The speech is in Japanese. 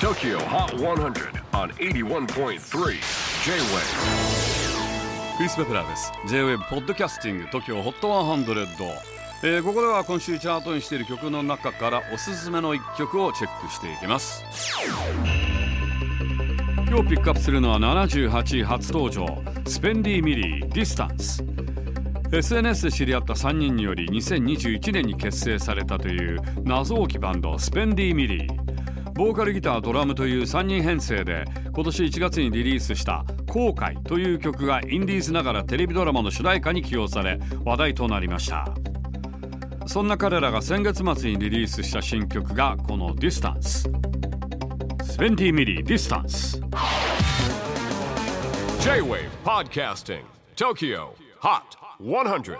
TOKYO HOT 100 on 81.3 J-WAVE クリス・ペプラーです J-WAVE ポッドキャスティング TOKYO HOT 100、えー、ここでは今週チャートインしている曲の中からおすすめの一曲をチェックしていきます。今日ピックアップするのは78位初登場 SPENDYMILY DISTANCE SNS で知り合った3人により2021年に結成されたという謎多きバンド SPENDYMILYボーカルギタードラムという3人編成で今年1月にリリースした「後悔」という曲がインディーズながらテレビドラマの主題歌に起用され話題となりました。そんな彼らが先月末にリリースした新曲がこの「DISTANCE」SPENDYMILY DISTANCE。J-WAVE PODCASTING TOKYO HOT 100